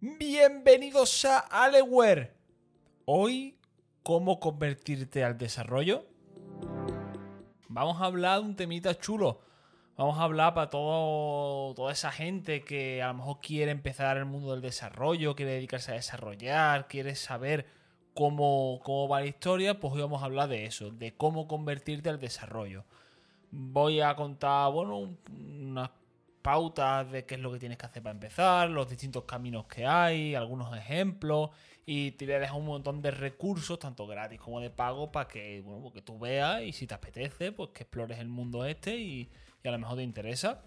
Bienvenidos a Aleware. Hoy, ¿cómo convertirte al desarrollo? Vamos a hablar de un temita chulo. Vamos a hablar para todo, toda esa gente que a lo mejor quiere empezar el mundo del desarrollo, quiere dedicarse a desarrollar, quiere saber cómo, cómo va la historia. Pues hoy vamos a hablar de eso, de cómo convertirte al desarrollo. Voy a contar, bueno, unas pautas de qué es lo que tienes que hacer para empezar, los distintos caminos que hay, algunos ejemplos y te voy a dejar un montón de recursos, tanto gratis como de pago, para que, bueno, que tú veas y si te apetece, pues que explores el mundo este y, y a lo mejor te interesa.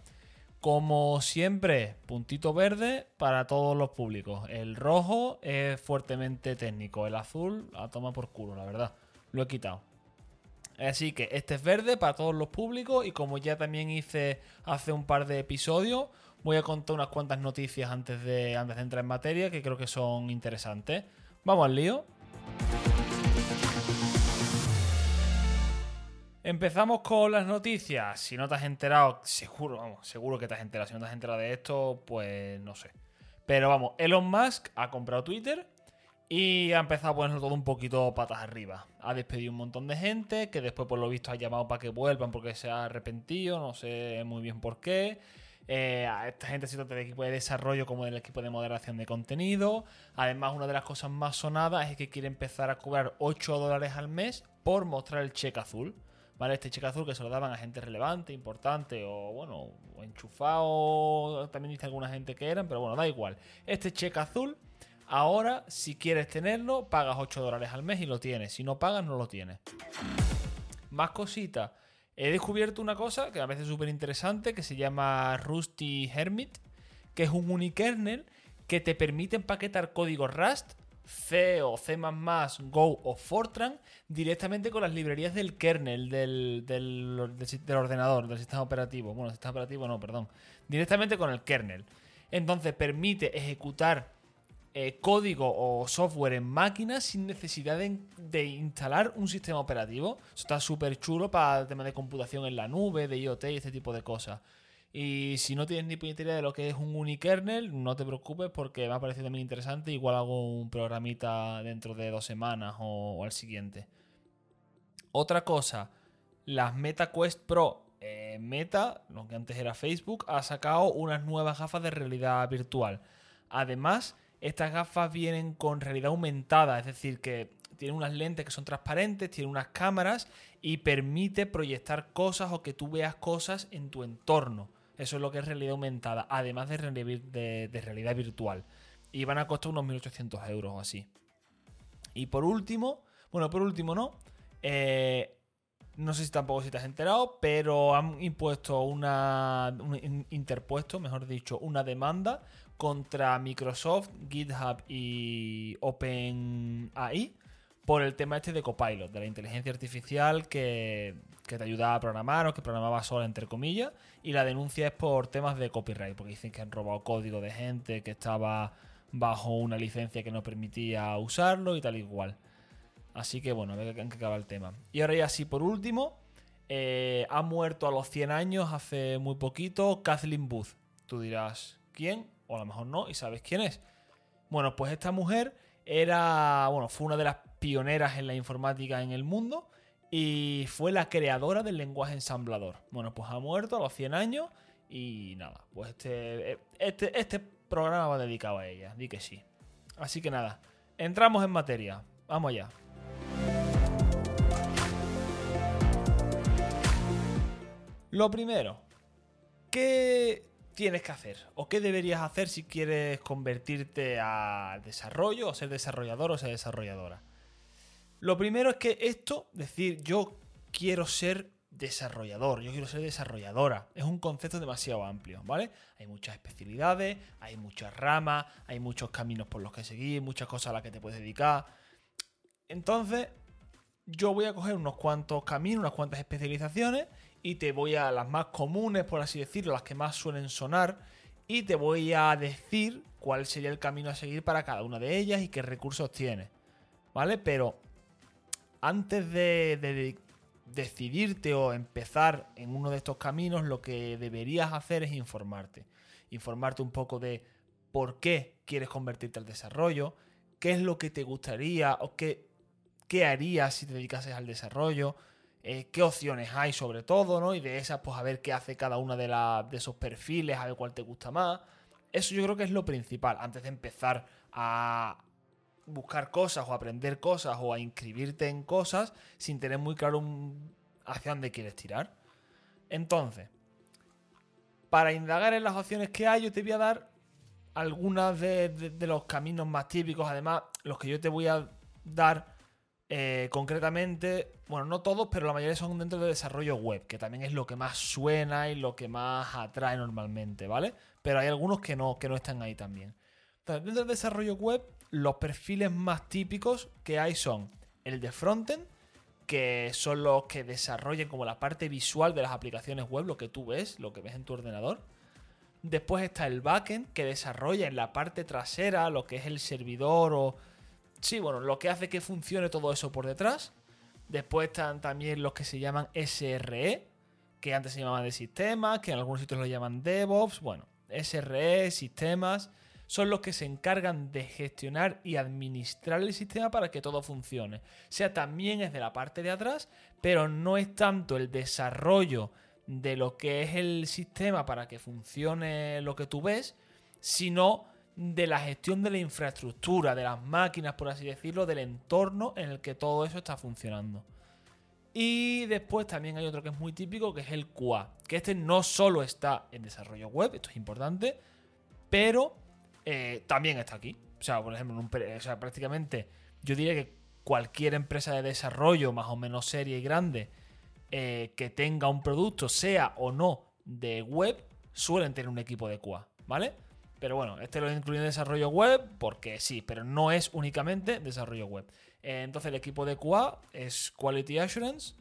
Como siempre, puntito verde para todos los públicos. El rojo es fuertemente técnico, el azul a toma por culo, la verdad. Lo he quitado. Así que este es verde para todos los públicos y como ya también hice hace un par de episodios, voy a contar unas cuantas noticias antes de, antes de entrar en materia que creo que son interesantes. Vamos al lío. Empezamos con las noticias. Si no te has enterado, seguro, vamos, seguro que te has enterado. Si no te has enterado de esto, pues no sé. Pero vamos, Elon Musk ha comprado Twitter y ha empezado a ponerlo todo un poquito patas arriba. Ha despedido un montón de gente que después por lo visto ha llamado para que vuelvan porque se ha arrepentido, no sé muy bien por qué. Eh, a esta gente se trata del equipo de desarrollo como del equipo de moderación de contenido. Además, una de las cosas más sonadas es que quiere empezar a cobrar 8 dólares al mes por mostrar el cheque azul. ¿Vale? Este cheque azul que se lo daban a gente relevante, importante o, bueno, enchufado. También dice alguna gente que eran, pero bueno, da igual. Este cheque azul Ahora, si quieres tenerlo, pagas 8 dólares al mes y lo tienes. Si no pagas, no lo tienes. Más cositas. He descubierto una cosa que a veces es súper interesante, que se llama Rusty Hermit, que es un unikernel que te permite empaquetar código Rust, C o C++, Go o Fortran directamente con las librerías del kernel del, del, del ordenador, del sistema operativo. Bueno, sistema operativo no, perdón. Directamente con el kernel. Entonces permite ejecutar eh, código o software en máquinas sin necesidad de, instalar un sistema operativo. Eso está súper chulo para el tema de computación en la nube, de IoT y este tipo de cosas. Y si no tienes ni idea de lo que es un unikernel, no te preocupes porque me ha parecido también interesante. Igual hago un programita dentro de dos semanas o, al siguiente. Otra cosa, las Meta Quest Pro. Eh, Meta, lo que antes era Facebook, ha sacado unas nuevas gafas de realidad virtual. Además, estas gafas vienen con realidad aumentada, es decir, que tienen unas lentes que son transparentes, tienen unas cámaras y permite proyectar cosas o que tú veas cosas en tu entorno. Eso es lo que es realidad aumentada, además de, realidad virtual. Y van a costar unos 1.800 euros o así. Y por último, bueno, por último no, eh, no sé si tampoco si te has enterado, pero han impuesto una, interpuesto, mejor dicho, una demanda contra Microsoft, GitHub y OpenAI por el tema este de Copilot, de la inteligencia artificial que, te ayuda a programar o que programaba sola, entre comillas. Y la denuncia es por temas de copyright, porque dicen que han robado código de gente que estaba bajo una licencia que no permitía usarlo y tal igual. Así que bueno, a ver qué acaba el tema. Y ahora ya sí, por último, eh, ha muerto a los 100 años, hace muy poquito, Kathleen Booth. Tú dirás, ¿quién? O a lo mejor no, y sabes quién es. Bueno, pues esta mujer era, bueno, fue una de las pioneras en la informática en el mundo y fue la creadora del lenguaje ensamblador. Bueno, pues ha muerto a los 100 años y nada, pues este, este, este programa va dedicado a ella, di que sí. Así que nada, entramos en materia, vamos allá. Lo primero, ¿qué tienes que hacer? ¿O qué deberías hacer si quieres convertirte a desarrollo o ser desarrollador o ser desarrolladora? Lo primero es que esto, decir yo quiero ser desarrollador, yo quiero ser desarrolladora, es un concepto demasiado amplio, ¿vale? Hay muchas especialidades, hay muchas ramas, hay muchos caminos por los que seguir, muchas cosas a las que te puedes dedicar. Entonces, yo voy a coger unos cuantos caminos, unas cuantas especializaciones y te voy a las más comunes, por así decirlo, las que más suelen sonar, y te voy a decir cuál sería el camino a seguir para cada una de ellas y qué recursos tiene. ¿Vale? Pero antes de, decidirte o empezar en uno de estos caminos, lo que deberías hacer es informarte. Informarte un poco de por qué quieres convertirte al desarrollo, qué es lo que te gustaría o qué, qué harías si te dedicases al desarrollo, eh, qué opciones hay sobre todo, ¿no? Y de esas, pues a ver qué hace cada una de, de esos perfiles, a ver cuál te gusta más. Eso yo creo que es lo principal, antes de empezar a buscar cosas o aprender cosas o a inscribirte en cosas sin tener muy claro hacia dónde quieres tirar. Entonces, para indagar en las opciones que hay, yo te voy a dar algunas de, los caminos más típicos. Además, los que yo te voy a dar eh, concretamente, bueno, no todos, pero la mayoría son dentro de desarrollo web, que también es lo que más suena y lo que más atrae normalmente, ¿vale? Pero hay algunos que no, que no están ahí también. Entonces, dentro del desarrollo web, los perfiles más típicos que hay son el de frontend, que son los que desarrollan como la parte visual de las aplicaciones web, lo que tú ves, lo que ves en tu ordenador. Después está el backend, que desarrolla en la parte trasera lo que es el servidor o... Sí, bueno, lo que hace que funcione todo eso por detrás. Después están también los que se llaman SRE, que antes se llamaban de sistemas, que en algunos sitios lo llaman DevOps. Bueno, SRE, sistemas, son los que se encargan de gestionar y administrar el sistema para que todo funcione. O sea, también es de la parte de atrás, pero no es tanto el desarrollo de lo que es el sistema para que funcione lo que tú ves, sino de la gestión de la infraestructura, de las máquinas, por así decirlo, del entorno en el que todo eso está funcionando. Y después también hay otro que es muy típico, que es el QA, que este no solo está en desarrollo web, esto es importante, pero eh, también está aquí. O sea, por ejemplo, prácticamente yo diría que cualquier empresa de desarrollo más o menos seria y grande eh, que tenga un producto, sea o no de web, suelen tener un equipo de QA, ¿vale? Pero bueno, este lo incluye en desarrollo web porque sí, pero no es únicamente desarrollo web. Eh, entonces el equipo de QA es Quality Assurance,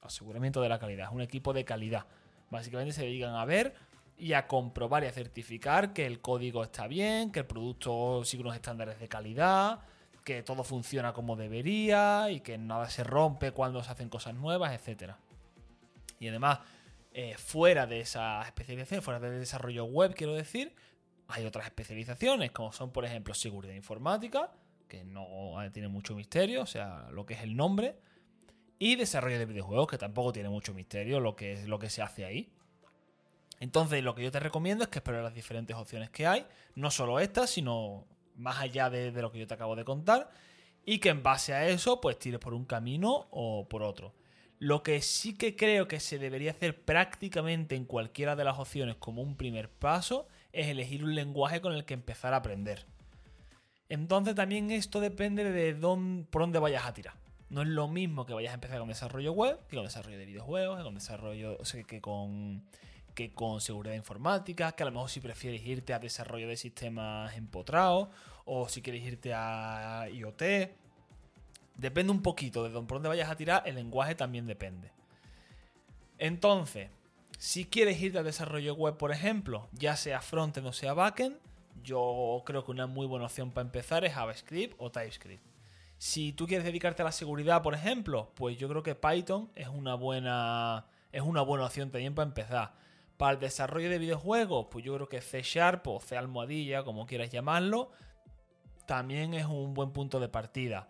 aseguramiento de la calidad, un equipo de calidad. Básicamente se dedican a ver y a comprobar y a certificar que el código está bien, que el producto sigue unos estándares de calidad, que todo funciona como debería y que nada se rompe cuando se hacen cosas nuevas, etc. Y además, eh, fuera de esa especialización, fuera del desarrollo web, quiero decir, hay otras especializaciones, como son, por ejemplo, seguridad informática, que no tiene mucho misterio, o sea, lo que es el nombre, y desarrollo de videojuegos, que tampoco tiene mucho misterio lo que es lo que se hace ahí. Entonces, lo que yo te recomiendo es que explores las diferentes opciones que hay, no solo estas, sino más allá de, lo que yo te acabo de contar, y que en base a eso, pues tires por un camino o por otro. Lo que sí que creo que se debería hacer prácticamente en cualquiera de las opciones como un primer paso es elegir un lenguaje con el que empezar a aprender. Entonces también esto depende de dónde, por dónde vayas a tirar. No es lo mismo que vayas a empezar con desarrollo web, que con desarrollo de videojuegos, que con desarrollo, o sea, que con que con seguridad informática, que a lo mejor si prefieres irte a desarrollo de sistemas empotrados o si quieres irte a IoT. Depende un poquito de por dónde vayas a tirar, el lenguaje también depende. Entonces, si quieres irte a desarrollo web, por ejemplo, ya sea frontend o sea backend, yo creo que una muy buena opción para empezar es JavaScript o TypeScript. Si tú quieres dedicarte a la seguridad, por ejemplo, pues yo creo que Python es una buena, es una buena opción también para empezar. Para el desarrollo de videojuegos, pues yo creo que C Sharp o C almohadilla, como quieras llamarlo, también es un buen punto de partida.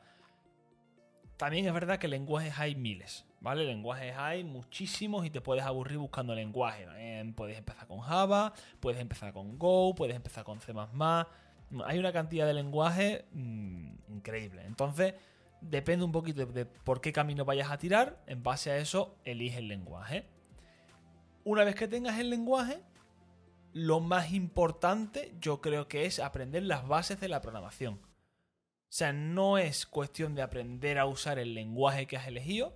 También es verdad que lenguajes hay miles, ¿vale? Lenguajes hay muchísimos y te puedes aburrir buscando lenguaje. Puedes empezar con Java, puedes empezar con Go, puedes empezar con C++. Hay una cantidad de lenguajes mm, increíble. Entonces, depende un poquito de por qué camino vayas a tirar. En base a eso, elige el lenguaje. Una vez que tengas el lenguaje, lo más importante yo creo que es aprender las bases de la programación. O sea, no es cuestión de aprender a usar el lenguaje que has elegido,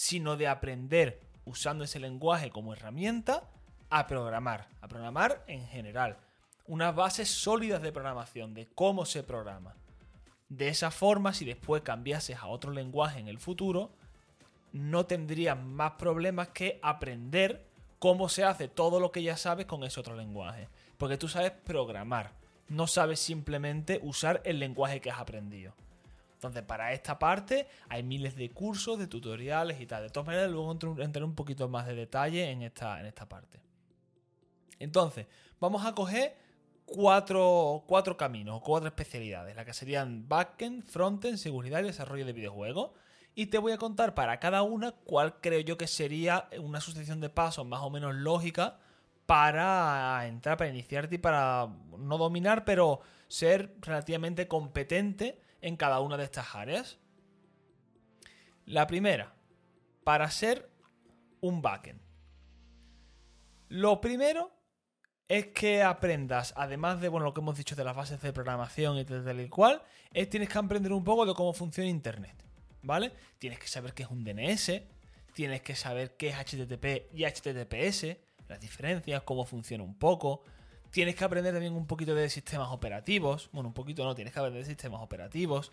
sino de aprender usando ese lenguaje como herramienta a programar, a programar en general. Unas bases sólidas de programación, de cómo se programa. De esa forma, si después cambiases a otro lenguaje en el futuro, no tendrías más problemas que aprender cómo se hace todo lo que ya sabes con ese otro lenguaje. Porque tú sabes programar, no sabes simplemente usar el lenguaje que has aprendido. Entonces, para esta parte hay miles de cursos, de tutoriales y tal. De todas maneras, luego entraré un poquito más de detalle en esta, en esta parte. Entonces, vamos a coger cuatro, cuatro caminos, cuatro especialidades, las que serían backend, frontend, seguridad y desarrollo de videojuegos. Y te voy a contar para cada una cuál creo yo que sería una sucesión de pasos más o menos lógica para entrar, para iniciarte y para no dominar, pero ser relativamente competente en cada una de estas áreas. La primera, para ser un backend. Lo primero es que aprendas, además de bueno, lo que hemos dicho de las bases de programación y tal y cual, es tienes que aprender un poco de cómo funciona Internet. ¿Vale? Tienes que saber qué es un DNS, tienes que saber qué es HTTP y HTTPS, las diferencias, cómo funciona un poco, Tienes que aprender también un poquito de sistemas operativos. Bueno, un poquito no, tienes que aprender de sistemas operativos.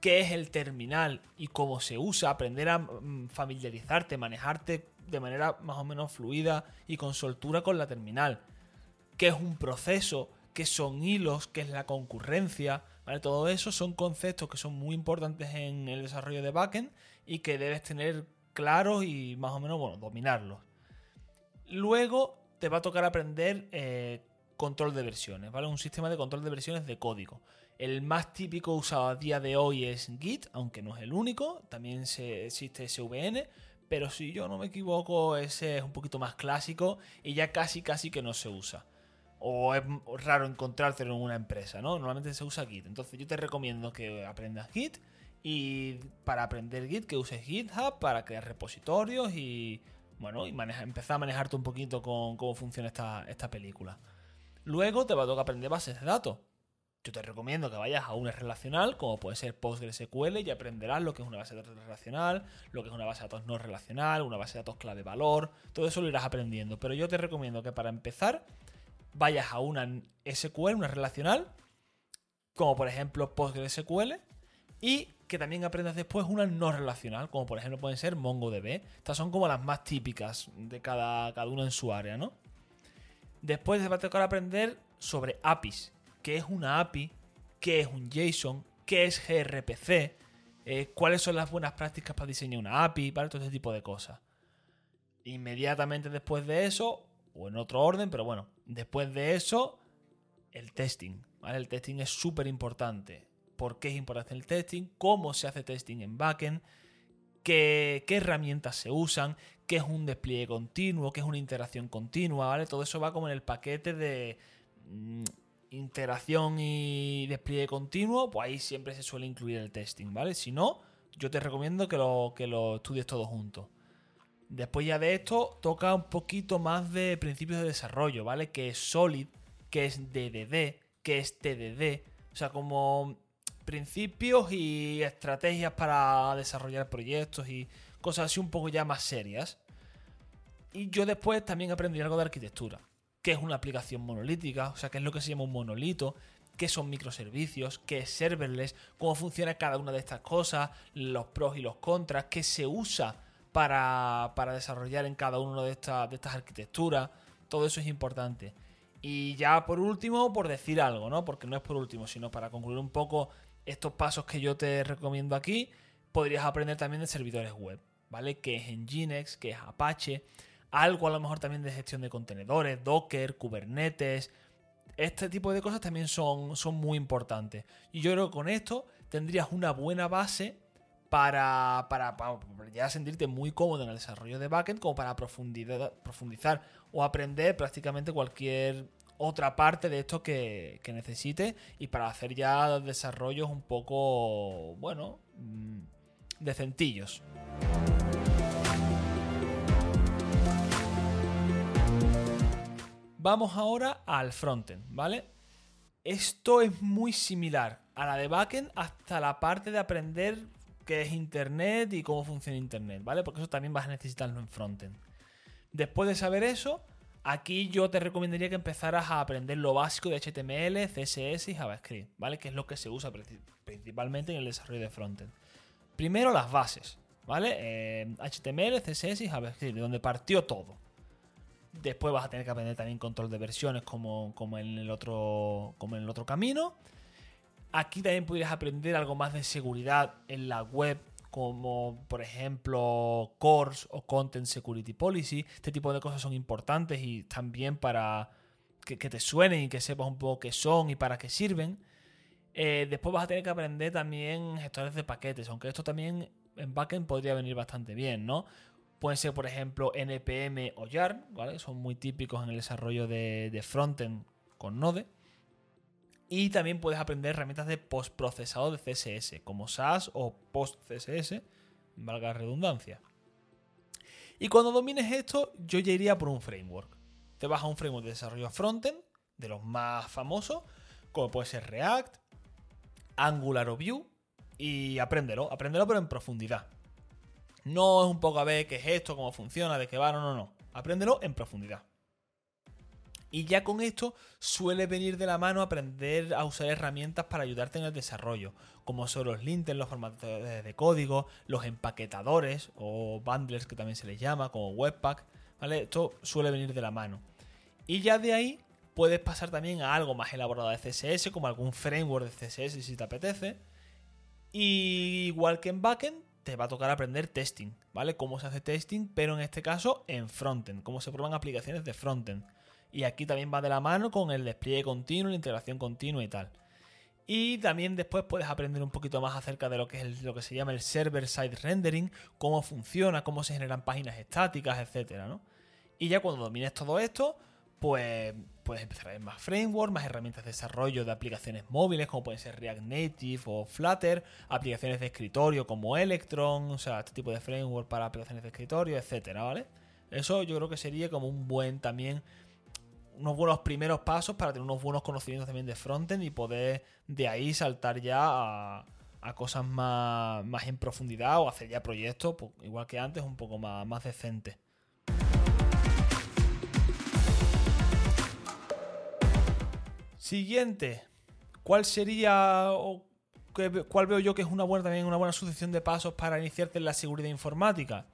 ¿Qué es el terminal y cómo se usa? Aprender a mm, familiarizarte, manejarte de manera más o menos fluida y con soltura con la terminal. ¿Qué es un proceso? ¿Qué son hilos? ¿Qué es la concurrencia? ¿Vale? Todo eso son conceptos que son muy importantes en el desarrollo de backend y que debes tener claros y más o menos, bueno, dominarlos. Luego te va a tocar aprender eh, control de versiones, ¿vale? Un sistema de control de versiones de código. El más típico usado a día de hoy es Git, aunque no es el único, también se, existe SVN, pero si yo no me equivoco, ese es un poquito más clásico y ya casi casi que no se usa. O es raro encontrártelo en una empresa, ¿no? Normalmente se usa Git. Entonces yo te recomiendo que aprendas Git y para aprender Git que uses GitHub para crear repositorios y bueno, y empezar a manejarte un poquito con cómo funciona esta, esta película. Luego te va a tocar aprender bases de datos. Yo te recomiendo que vayas a una relacional, como puede ser PostgreSQL, y aprenderás lo que es una base de datos relacional, lo que es una base de datos no relacional, una base de datos clave valor, todo eso lo irás aprendiendo. Pero yo te recomiendo que para empezar vayas a una SQL, una relacional, como por ejemplo PostgreSQL, y que también aprendas después una no relacional, como por ejemplo pueden ser MongoDB. Estas son como las más típicas de cada, cada uno en su área, ¿no? Después te va a tocar aprender sobre APIs. ¿Qué es una API? ¿Qué es un JSON? ¿Qué es gRPC? Eh, ¿Cuáles son las buenas prácticas para diseñar una API? ¿Vale? Todo ese tipo de cosas. Inmediatamente después de eso, o en otro orden, pero bueno, después de eso, el testing. ¿vale? El testing es súper importante. ¿Por qué es importante el testing? ¿Cómo se hace testing en backend? ¿Qué, herramientas se usan? qué es un despliegue continuo, qué es una integración continua, ¿vale? Todo eso va como en el paquete de mm, integración y despliegue continuo, pues ahí siempre se suele incluir el testing, ¿vale? Si no, yo te recomiendo que lo, que lo estudies todo junto. Después ya de esto, toca un poquito más de principios de desarrollo, ¿vale? Que es Solid, que es DDD, que es TDD. O sea, como principios y estrategias para desarrollar proyectos y cosas así un poco ya más serias. Y yo después también aprendí algo de arquitectura, qué es una aplicación monolítica, o sea, qué es lo que se llama un monolito, qué son microservicios, qué es serverless, cómo funciona cada una de estas cosas, los pros y los contras, qué se usa para, para desarrollar en cada una de, de estas arquitecturas. Todo eso es importante. Y ya por último, por decir algo, ¿no? Porque no es por último, sino para concluir un poco estos pasos que yo te recomiendo aquí, podrías aprender también de servidores web. ¿vale? Que es Nginx, que es Apache, algo a lo mejor también de gestión de contenedores, Docker, Kubernetes. Este tipo de cosas también son, son muy importantes. Y yo creo que con esto tendrías una buena base para, para, ya sentirte muy cómodo en el desarrollo de backend, como para profundizar o aprender prácticamente cualquier otra parte de esto que, que necesites y para hacer ya desarrollos un poco, bueno, mm, decentillos. Vamos ahora al frontend, ¿vale? Esto es muy similar a la de backend hasta la parte de aprender qué es Internet y cómo funciona Internet, ¿vale? Porque eso también vas a necesitarlo en frontend. Después de saber eso, aquí yo te recomendaría que empezaras a aprender lo básico de HTML, CSS y JavaScript, ¿vale? Que es lo que se usa principalmente en el desarrollo de frontend. Primero las bases, ¿vale? HTML, eh, CSS y JavaScript, de donde partió todo. Después vas a tener que aprender también control de versiones como, en, el otro, como en el otro camino. Aquí también podrías aprender algo más de seguridad en la web, como por ejemplo Course o Content Security Policy. Este tipo de cosas son importantes y también para que, te suenen y que sepas un poco qué son y para qué sirven. Eh, después vas a tener que aprender también gestores de paquetes, aunque esto también en backend podría venir bastante bien, ¿no? Pueden ser, por ejemplo, NPM o Yarn, ¿vale? Son muy típicos en el desarrollo de, de frontend con Node. Y también puedes aprender herramientas de postprocesado de CSS, como SAS o PostCSS, valga la redundancia. Y cuando domines esto, yo ya iría por un framework. Te vas a un framework de desarrollo frontend, de los más famosos, como puede ser React, Angular o Vue, y apréndelo, apréndelo pero en profundidad. No es un poco a ver qué es esto, cómo funciona, de qué va, no, no, no. Apréndelo en profundidad. Y ya con esto suele venir de la mano aprender a usar herramientas para ayudarte en el desarrollo, como son los linters, los formatadores de código, los empaquetadores o bundlers que también se les llama, como Webpack, ¿vale? Esto suele venir de la mano. Y ya de ahí puedes pasar también a algo más elaborado de CSS, como algún framework de CSS si te apetece. Y igual que en backend, te va a tocar aprender testing, ¿vale? Cómo se hace testing, pero en este caso en frontend, cómo se prueban aplicaciones de frontend. Y aquí también va de la mano con el despliegue continuo, la integración continua y tal. Y también después puedes aprender un poquito más acerca de lo que es lo que se llama el server-side rendering, cómo funciona, cómo se generan páginas estáticas, etcétera, ¿no? Y ya cuando domines todo esto, pues puedes empezar a ver más framework, más herramientas de desarrollo de aplicaciones móviles, como pueden ser React Native o Flutter, aplicaciones de escritorio como Electron, o sea, este tipo de framework para aplicaciones de escritorio, etcétera, ¿vale? Eso yo creo que sería como un buen también unos buenos primeros pasos para tener unos buenos conocimientos también de frontend y poder de ahí saltar ya a, cosas más, más, en profundidad o hacer ya proyectos, pues, igual que antes, un poco más, más decentes. Siguiente. ¿Cuál sería o cuál veo yo que es una buena también una buena sucesión de pasos para iniciarte en la seguridad informática?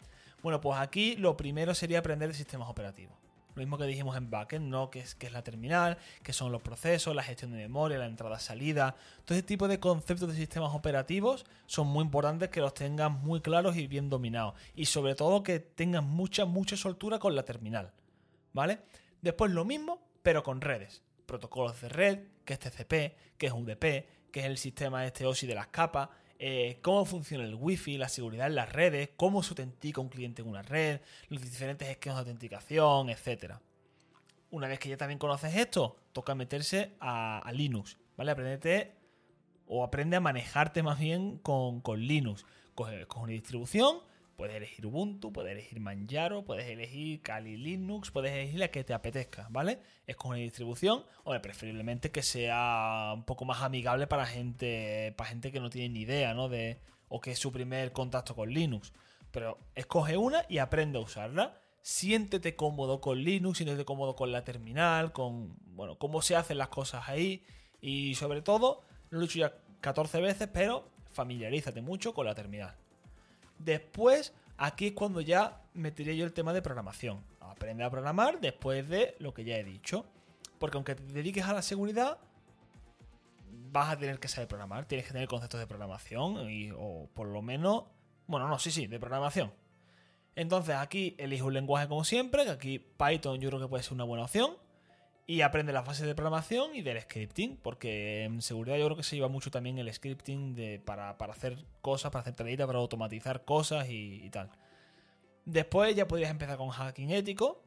Bueno, pues aquí lo primero sería aprender de sistemas operativos. Lo mismo que dijimos en backend, ¿no? Que es, que es la terminal, que son los procesos, la gestión de memoria, la entrada-salida. Todo ese tipo de conceptos de sistemas operativos son muy importantes que los tengas muy claros y bien dominados. Y sobre todo que tengas mucha, mucha soltura con la terminal. ¿Vale? Después lo mismo, pero con redes. Protocolos de red, que es TCP, que es UDP, que es el sistema este OSI de las capas, eh, cómo funciona el wifi, la seguridad en las redes, cómo se autentica un cliente en una red, los diferentes esquemas de autenticación, etc. Una vez que ya también conoces esto, toca meterse a, Linux, ¿vale? Aprendete o aprende a manejarte más bien con, Linux. Coge, una distribución, puedes elegir Ubuntu, puedes elegir Manjaro, puedes elegir Kali Linux, puedes elegir la que te apetezca, ¿vale? Es una distribución, o preferiblemente que sea un poco más amigable para gente, para gente que no tiene ni idea, ¿no? De, o que es su primer contacto con Linux. Pero escoge una y aprende a usarla. Siéntete cómodo con Linux, siéntete cómodo con la terminal, con, bueno, cómo se hacen las cosas ahí. Y sobre todo, lo he dicho ya 14 veces, pero familiarízate mucho con la terminal. Después, aquí es cuando ya metería yo el tema de programación. Aprende a programar después de lo que ya he dicho. Porque aunque te dediques a la seguridad, vas a tener que saber programar. Tienes que tener conceptos de programación o por lo menos... Bueno, no, sí, sí, de programación. Entonces aquí elijo un lenguaje como siempre, que aquí Python yo creo que puede ser una buena opción y aprende las fases de programación y del scripting, porque en seguridad yo creo que se lleva mucho también el scripting de, para, hacer cosas, para hacer tareitas, para automatizar cosas y, tal. Después ya podrías empezar con hacking ético,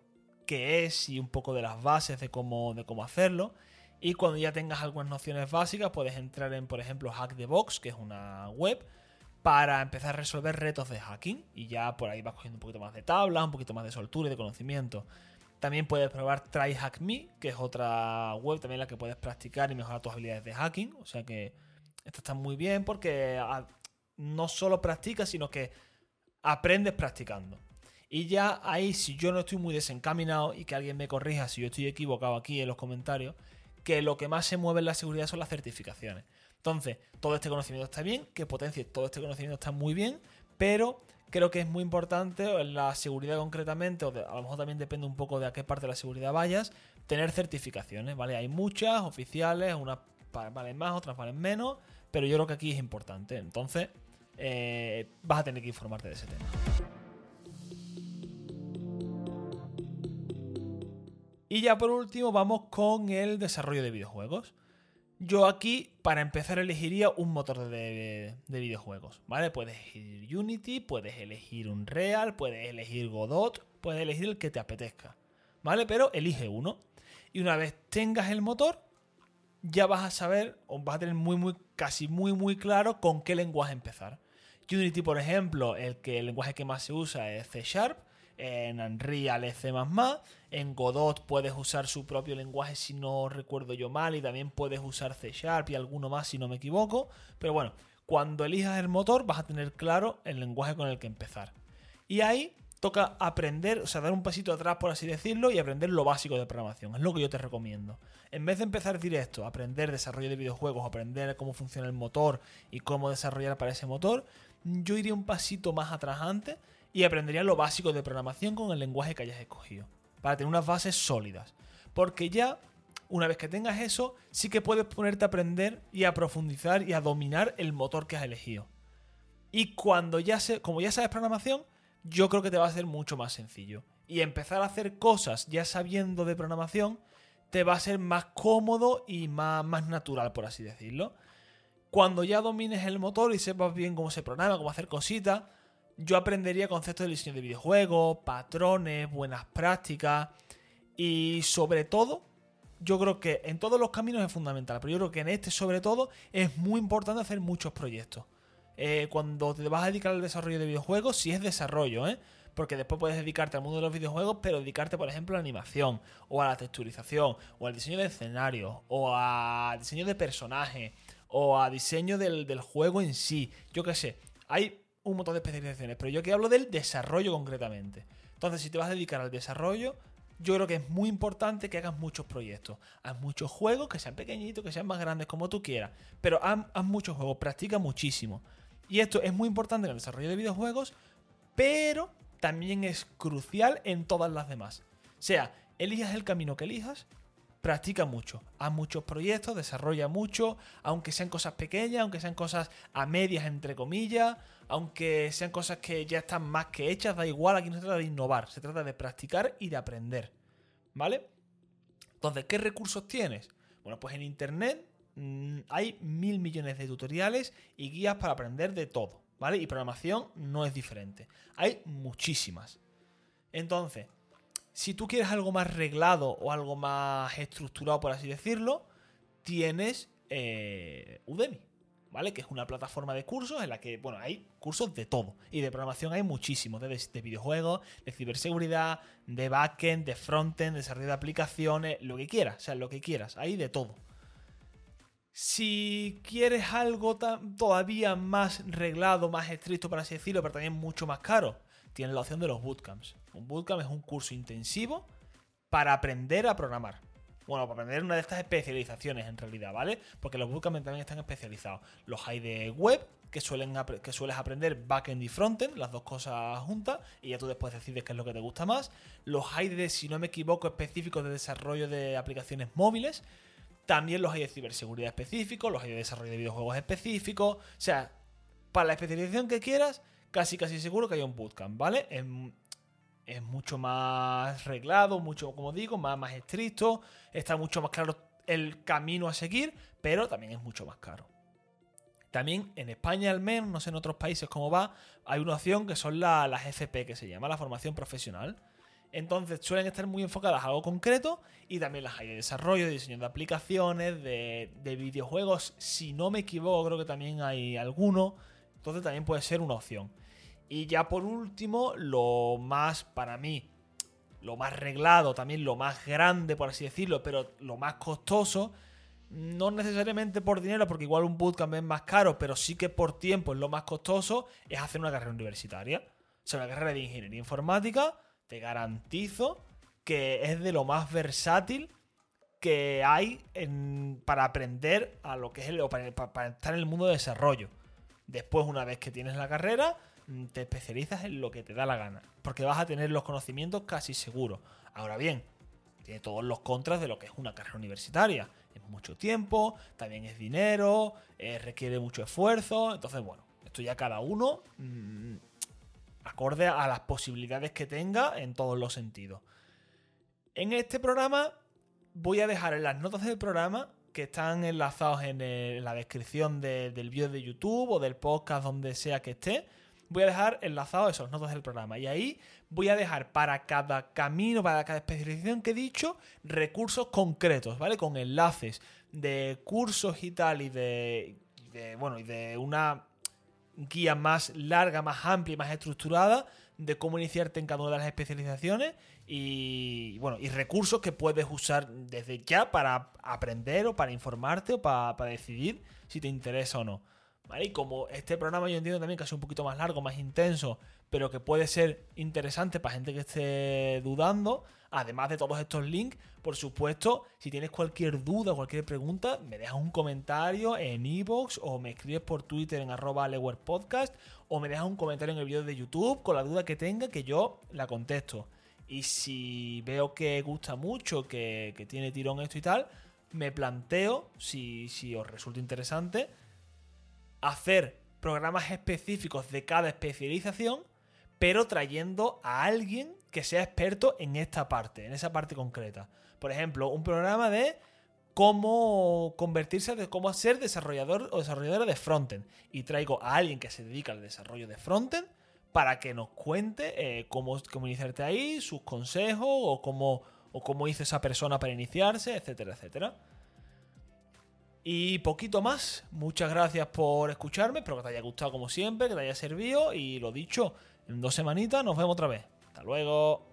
que es y un poco de las bases de cómo, de cómo hacerlo. Y cuando ya tengas algunas nociones básicas, puedes entrar en, por ejemplo, Hack the Box, que es una web, para empezar a resolver retos de hacking. Y ya por ahí vas cogiendo un poquito más de tabla, un poquito más de soltura y de conocimiento. También puedes probar TryHackMe, que es otra web también en la que puedes practicar y mejorar tus habilidades de hacking. O sea que esto está muy bien porque no solo practicas, sino que aprendes practicando. Y ya ahí, si yo no estoy muy desencaminado y que alguien me corrija si yo estoy equivocado aquí en los comentarios, que lo que más se mueve en la seguridad son las certificaciones. Entonces, todo este conocimiento está bien, que potencie todo este conocimiento está muy bien, pero creo que es muy importante en la seguridad concretamente, o a lo mejor también depende un poco de a qué parte de la seguridad vayas, tener certificaciones, ¿vale? Hay muchas oficiales, unas valen más, otras valen menos, pero yo creo que aquí es importante. Entonces, eh, vas a tener que informarte de ese tema. Y ya por último vamos con el desarrollo de videojuegos. Yo aquí, para empezar, elegiría un motor de, videojuegos, ¿vale? Puedes elegir Unity, puedes elegir Unreal, puedes elegir Godot, puedes elegir el que te apetezca, ¿vale? Pero elige uno. Y una vez tengas el motor, ya vas a saber, o vas a tener muy, muy, casi muy, muy claro con qué lenguaje empezar. Unity, por ejemplo, el, que, el lenguaje que más se usa es C Sharp en Unreal es C++, en Godot puedes usar su propio lenguaje si no recuerdo yo mal y también puedes usar C Sharp y alguno más si no me equivoco, pero bueno, cuando elijas el motor vas a tener claro el lenguaje con el que empezar. Y ahí toca aprender, o sea, dar un pasito atrás por así decirlo y aprender lo básico de programación, es lo que yo te recomiendo. En vez de empezar directo, aprender desarrollo de videojuegos, aprender cómo funciona el motor y cómo desarrollar para ese motor, yo iría un pasito más atrás antes y aprenderías lo básico de programación con el lenguaje que hayas escogido, para tener unas bases sólidas. Porque ya, una vez que tengas eso, sí que puedes ponerte a aprender y a profundizar y a dominar el motor que has elegido. Y cuando ya se, como ya sabes programación, yo creo que te va a ser mucho más sencillo. Y empezar a hacer cosas ya sabiendo de programación te va a ser más cómodo y más, más natural, por así decirlo. Cuando ya domines el motor y sepas bien cómo se programa, cómo hacer cositas, yo aprendería conceptos de diseño de videojuegos, patrones, buenas prácticas y sobre todo, yo creo que en todos los caminos es fundamental, pero yo creo que en este sobre todo es muy importante hacer muchos proyectos. Eh, cuando te vas a dedicar al desarrollo de videojuegos, si es desarrollo, ¿eh? Porque después puedes dedicarte al mundo de los videojuegos, pero dedicarte, por ejemplo, a la animación, o a la texturización, o al diseño de escenarios, o a diseño de personajes, o a diseño del, del juego en sí. Yo qué sé. Hay un montón de especializaciones, pero yo aquí hablo del desarrollo concretamente. Entonces, si te vas a dedicar al desarrollo, yo creo que es muy importante que hagas muchos proyectos. Haz muchos juegos, que sean pequeñitos, que sean más grandes, como tú quieras. Pero haz, muchos juegos, practica muchísimo. Y esto es muy importante en el desarrollo de videojuegos, pero también es crucial en todas las demás. O sea, elijas el camino que elijas, practica mucho, haz muchos proyectos, desarrolla mucho, aunque sean cosas pequeñas, aunque sean cosas a medias, entre comillas, aunque sean cosas que ya están más que hechas, da igual, aquí no se trata de innovar, se trata de practicar y de aprender. ¿Vale? Entonces, ¿qué recursos tienes? Bueno, pues en Internet mm, hay mil millones de tutoriales y guías para aprender de todo, ¿vale? Y programación no es diferente. Hay muchísimas. Entonces, si tú quieres algo más reglado o algo más estructurado, por así decirlo, tienes eh, Udemy, ¿vale? Que es una plataforma de cursos en la que, bueno, hay cursos de todo. Y de programación hay muchísimos, de, de videojuegos, de ciberseguridad, de backend, de frontend, de desarrollo de aplicaciones, lo que quieras, o sea, lo que quieras, hay de todo. Si quieres algo todavía más reglado, más estricto, por así decirlo, pero también mucho más caro, tienes la opción de los bootcamps. Un bootcamp es un curso intensivo para aprender a programar. Bueno, para aprender una de estas especializaciones en realidad, ¿vale? Porque los bootcamps también están especializados. Los hay de web, que, suelen que sueles aprender backend y frontend, las dos cosas juntas, y ya tú después decides qué es lo que te gusta más. Los hay de, si no me equivoco, específicos de desarrollo de aplicaciones móviles. También los hay de ciberseguridad específicos, los hay de desarrollo de videojuegos específicos. O sea, para la especialización que quieras, casi casi seguro que hay un bootcamp, ¿vale? Es, mucho más reglado, mucho, como digo, más, más estricto, está mucho más claro el camino a seguir, pero también es mucho más caro. También en España al menos, no sé en otros países cómo va, hay una opción que son las FP, que se llama la formación profesional. Entonces suelen estar muy enfocadas a algo concreto y también las hay de desarrollo, de diseño de aplicaciones, de, de videojuegos. Si no me equivoco, creo que también hay alguno. Entonces también puede ser una opción. Y ya por último, lo más para mí, lo más reglado, también lo más grande, por así decirlo, pero lo más costoso, no necesariamente por dinero, porque igual un bootcamp es más caro, pero sí que por tiempo es lo más costoso, es hacer una carrera universitaria. O sea, una carrera de ingeniería informática, te garantizo que es de lo más versátil que hay para aprender a lo que es el, para, para estar en el mundo de desarrollo. Después, una vez que tienes la carrera, te especializas en lo que te da la gana, porque vas a tener los conocimientos casi seguros. Ahora bien, tiene todos los contras de lo que es una carrera universitaria. Es mucho tiempo, también es dinero, eh, requiere mucho esfuerzo. Entonces, bueno, esto ya cada uno mm, acorde a las posibilidades que tenga en todos los sentidos. En este programa voy a dejar en las notas del programa que están enlazados en, la descripción del vídeo de YouTube o del podcast donde sea que esté. Voy a dejar enlazados esos notas del programa. Y ahí voy a dejar para cada camino, para cada especialización que he dicho, recursos concretos, ¿vale? Con enlaces de cursos y tal y de, bueno, y de una guía más larga, más amplia más estructurada de cómo iniciarte en cada una de las especializaciones y bueno, y recursos que puedes usar desde ya para aprender o para informarte o para, decidir si te interesa o no. Y como este programa yo entiendo también que es un poquito más largo, más intenso, pero que puede ser interesante para gente que esté dudando, además de todos estos links, por supuesto, si tienes cualquier duda, cualquier pregunta, me dejas un comentario en iVoox o me escribes por Twitter en arroba Podcast o me dejas un comentario en el vídeo de YouTube con la duda que tenga que yo la contesto. Y si veo que gusta mucho, que, tiene tirón esto y tal, me planteo, si os resulta interesante, hacer programas específicos de cada especialización, pero trayendo a alguien que sea experto en esta parte, en esa parte concreta. Por ejemplo, un programa de cómo convertirse, de cómo ser desarrollador o desarrolladora de frontend. Y traigo a alguien que se dedica al desarrollo de frontend para que nos cuente eh, cómo, cómo, iniciarte ahí, sus consejos o cómo, o cómo hizo esa persona para iniciarse, etcétera, etcétera. Y poquito más. Muchas gracias por escucharme. Espero que te haya gustado como siempre, que te haya servido. Y lo dicho, en dos semanitas nos vemos otra vez. Hasta luego.